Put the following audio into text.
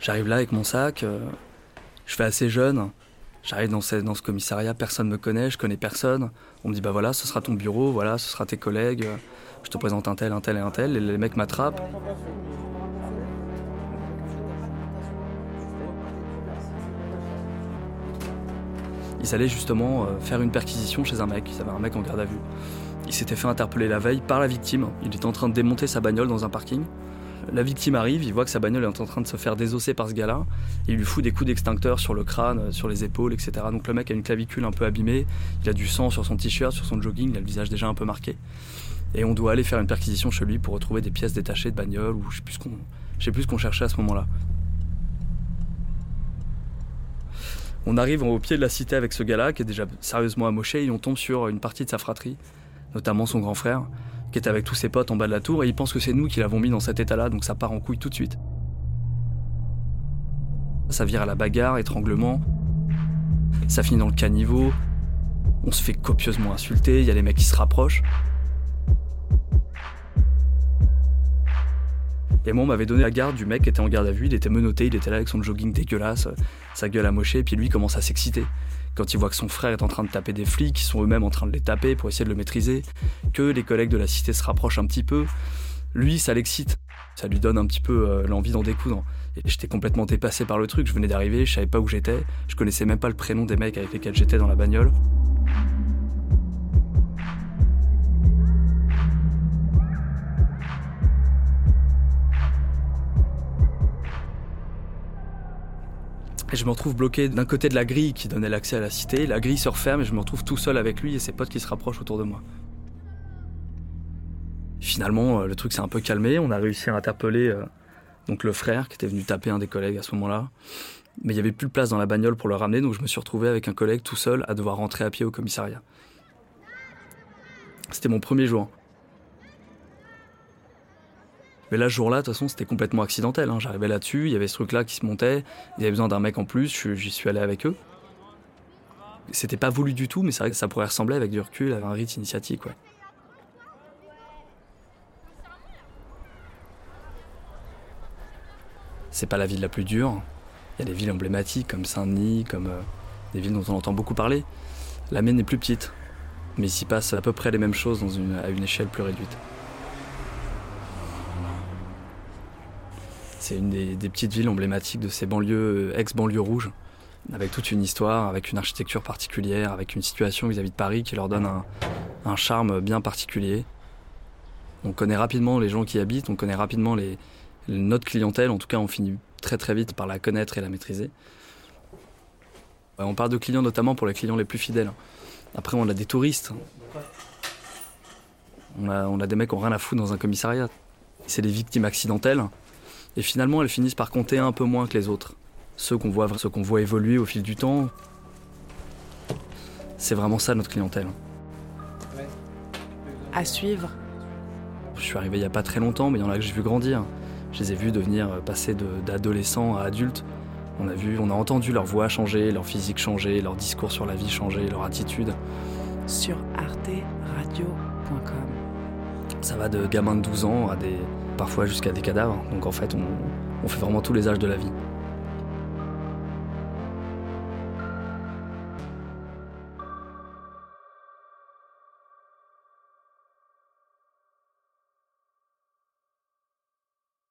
J'arrive là avec mon sac, euh, je fais assez jeune. J'arrive dans ce, commissariat, personne ne me connaît, je connais personne. On me dit bah voilà, ce sera ton bureau, voilà, ce sera tes collègues. Je te présente un tel, un tel et un tel, et les mecs m'attrapent. Ils allaient justement euh, faire une perquisition chez un mec. Ils avaient un mec en garde à vue. Il s'était fait interpeller la veille par la victime. Il était en train de démonter sa bagnole dans un parking. La victime arrive, il voit que sa bagnole est en train de se faire désosser par ce gars-là. Il lui fout des coups d'extincteur sur le crâne, euh, sur les épaules, etc. Donc le mec a une clavicule un peu abîmée, il a du sang sur son t-shirt, sur son jogging, il a le visage déjà un peu marqué. Et on doit aller faire une perquisition chez lui pour retrouver des pièces détachées de bagnole ou je sais plus qu'on, sais plus ce qu'on cherchait à ce moment-là. On arrive au pied de la cité avec ce gars-là qui est déjà sérieusement amoché et on tombe sur une partie de sa fratrie, notamment son grand frère, qui avec tous ses potes en bas de la tour et il pense que c'est nous qui l'avons mis dans cet état-là, donc ça part en couille tout de suite. Ça vire à la bagarre, étranglement. Ça finit dans le caniveau. On se fait copieusement insulter, il y a les mecs qui se rapprochent. Et moi, on m'avait donné la garde du mec qui était en garde à vue, il était menotté, il était là avec son jogging dégueulasse, sa gueule amochée, et puis lui commence à s'exciter. Quand il voit que son frère est en train de taper des flics, qui sont eux-mêmes en train de les taper pour essayer de le maîtriser, que les collègues de la cité se rapprochent un petit peu, lui, ça l'excite. Ça lui donne un petit peu euh, l'envie d'en découdre. Et j'étais complètement dépassé par le truc, je venais d'arriver, je savais pas où j'étais, je connaissais même pas le prénom des mecs avec lesquels j'étais dans la bagnole. Je me retrouve bloqué d'un côté de la grille qui donnait l'accès à la cité. La grille se referme et je me retrouve tout seul avec lui et ses potes qui se rapprochent autour de moi. Finalement, euh, le truc s'est un peu calmé. On a réussi à interpeller euh, donc le frère qui était venu taper un des collègues à ce moment-là. Mais il n'y avait plus de place dans la bagnole pour le ramener, donc je me suis retrouvé avec un collègue tout seul à devoir rentrer à pied au commissariat. C'était mon premier jour. Mais là, ce jour-là, de toute façon, c'était complètement accidentel. Hein. J'arrivais là-dessus, il y avait ce truc-là qui se montait, il y avait besoin d'un mec en plus, j'y suis allé avec eux. C'était pas voulu du tout, mais c'est vrai que ça pourrait ressembler avec du recul à un rite initiatique, ouais. C'est pas la ville la plus dure. Il y a des villes emblématiques comme Saint-Denis, comme euh, des villes dont on entend beaucoup parler. La mienne est plus petite, mais il s'y passe à peu près les mêmes choses à une échelle plus réduite. C'est une des, petites villes emblématiques de ces banlieues, euh, ex-banlieues rouges, avec toute une histoire, avec une architecture particulière, avec une situation vis-à-vis de Paris qui leur donne un, charme bien particulier. On connaît rapidement les gens qui habitent, on connaît rapidement notre clientèle, en tout cas on finit très très vite par la connaître et la maîtriser. On parle de clients notamment pour les clients les plus fidèles. Après on a des touristes. On a, on a des mecs qui n'ont rien à foutre dans un commissariat. C'est des victimes accidentelles et finalement, elles finissent par compter un peu moins que les autres. Ceux qu'on voit, ceux qu'on voit évoluer au fil du temps, c'est vraiment ça notre clientèle. À suivre. Je suis arrivé il n'y a pas très longtemps, mais il y en a que j'ai vu grandir. Je les ai vus devenir, euh, passer d'adolescents à adultes. On a vu, on a entendu leur voix changer, leur physique changer, leur discours sur la vie changer, leur attitude. Sur arteradio.com. Ça va de gamins de 12 ans à des, parfois jusqu'à des cadavres. Donc en fait, on, fait vraiment tous les âges de la vie.